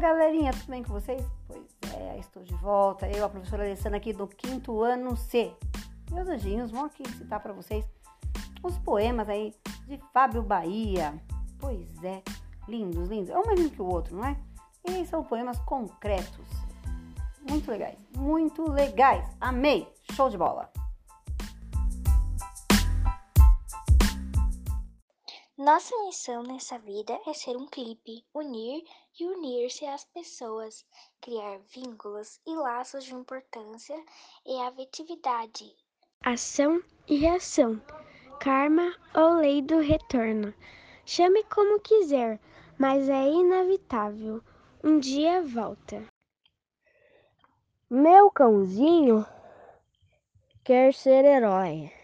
galerinha, tudo bem com vocês? Pois é, estou de volta. Eu, a professora Alessandra, aqui do quinto ano C. Meus anjinhos, vão aqui citar para vocês os poemas aí de Fábio Bahia. Pois é, lindos, lindos. É um mais lindo que o outro, não é? E são poemas concretos. Muito legais, muito legais. Amei! Show de bola! Nossa missão nessa vida é ser um clipe, unir e unir-se às pessoas, criar vínculos e laços de importância e afetividade. Ação e reação, karma ou lei do retorno. Chame como quiser, mas é inevitável. Um dia volta. Meu cãozinho quer ser herói.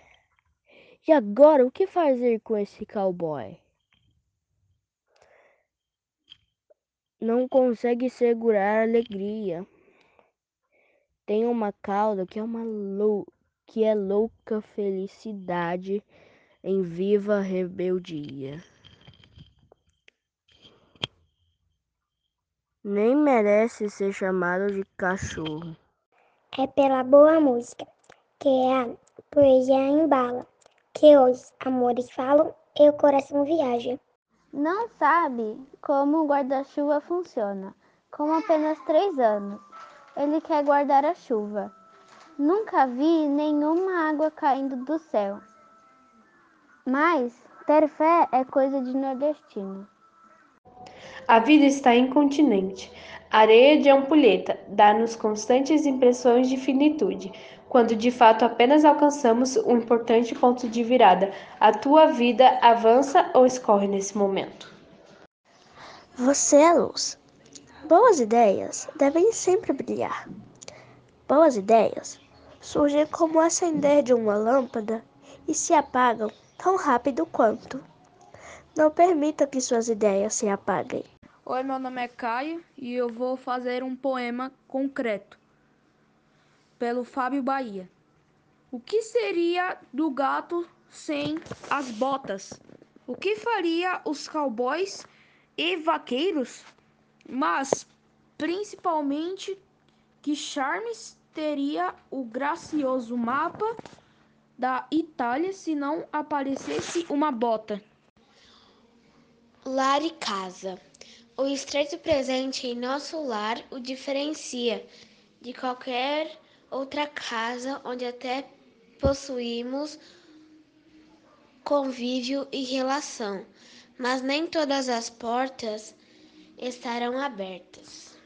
E agora o que fazer com esse cowboy? Não consegue segurar a alegria. Tem uma cauda que é uma lou que é louca felicidade em viva rebeldia. Nem merece ser chamado de cachorro. É pela boa música que a poesia embala que os amores falam e o coração viaja. Não sabe como o guarda-chuva funciona. Com apenas três anos, ele quer guardar a chuva. Nunca vi nenhuma água caindo do céu. Mas ter fé é coisa de nordestino. A vida está incontinente. Areia de ampulheta dá-nos constantes impressões de finitude quando de fato apenas alcançamos um importante ponto de virada. A tua vida avança ou escorre nesse momento? Você é luz. Boas ideias devem sempre brilhar. Boas ideias surgem como acender de uma lâmpada e se apagam tão rápido quanto. Não permita que suas ideias se apaguem. Oi, meu nome é Caio e eu vou fazer um poema concreto pelo Fábio Bahia. O que seria do gato sem as botas? O que faria os cowboys e vaqueiros? Mas, principalmente, que charmes teria o gracioso mapa da Itália se não aparecesse uma bota? Lar e casa. O estreito presente em nosso lar o diferencia de qualquer outra casa onde até possuímos convívio e relação, mas nem todas as portas estarão abertas.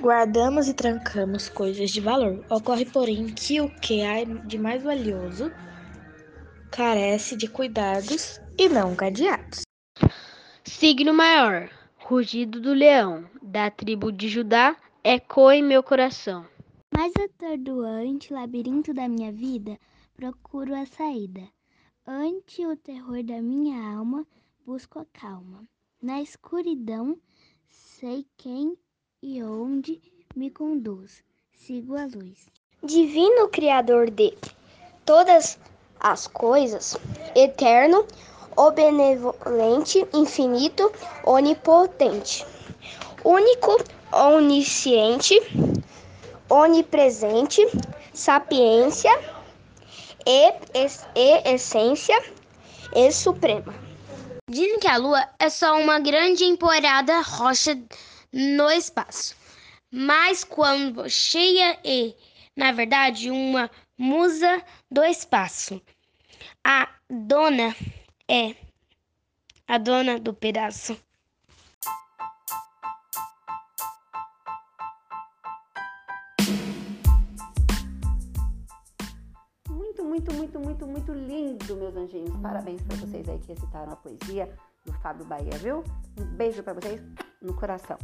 Guardamos e trancamos coisas de valor. Ocorre, porém, que o que há de mais valioso carece de cuidados e não cadeados. Signo maior, rugido do leão, da tribo de Judá, ecoa em meu coração. Mas atordoante labirinto da minha vida, procuro a saída. Ante o terror da minha alma, busco a calma. Na escuridão, sei quem e onde me conduz. Sigo a luz. Divino Criador de todas as coisas, eterno, o benevolente, infinito, onipotente, único, onisciente, onipresente, sapiência e, e essência e suprema. Dizem que a Lua é só uma grande empoeirada rocha no espaço, mas quando cheia é, na verdade, uma musa do espaço. A dona é a dona do pedaço. Muito, muito, muito, muito, muito lindo, meus anjinhos. Parabéns para vocês aí que recitaram a poesia do Fábio Bahia, viu? Um beijo para vocês no coração.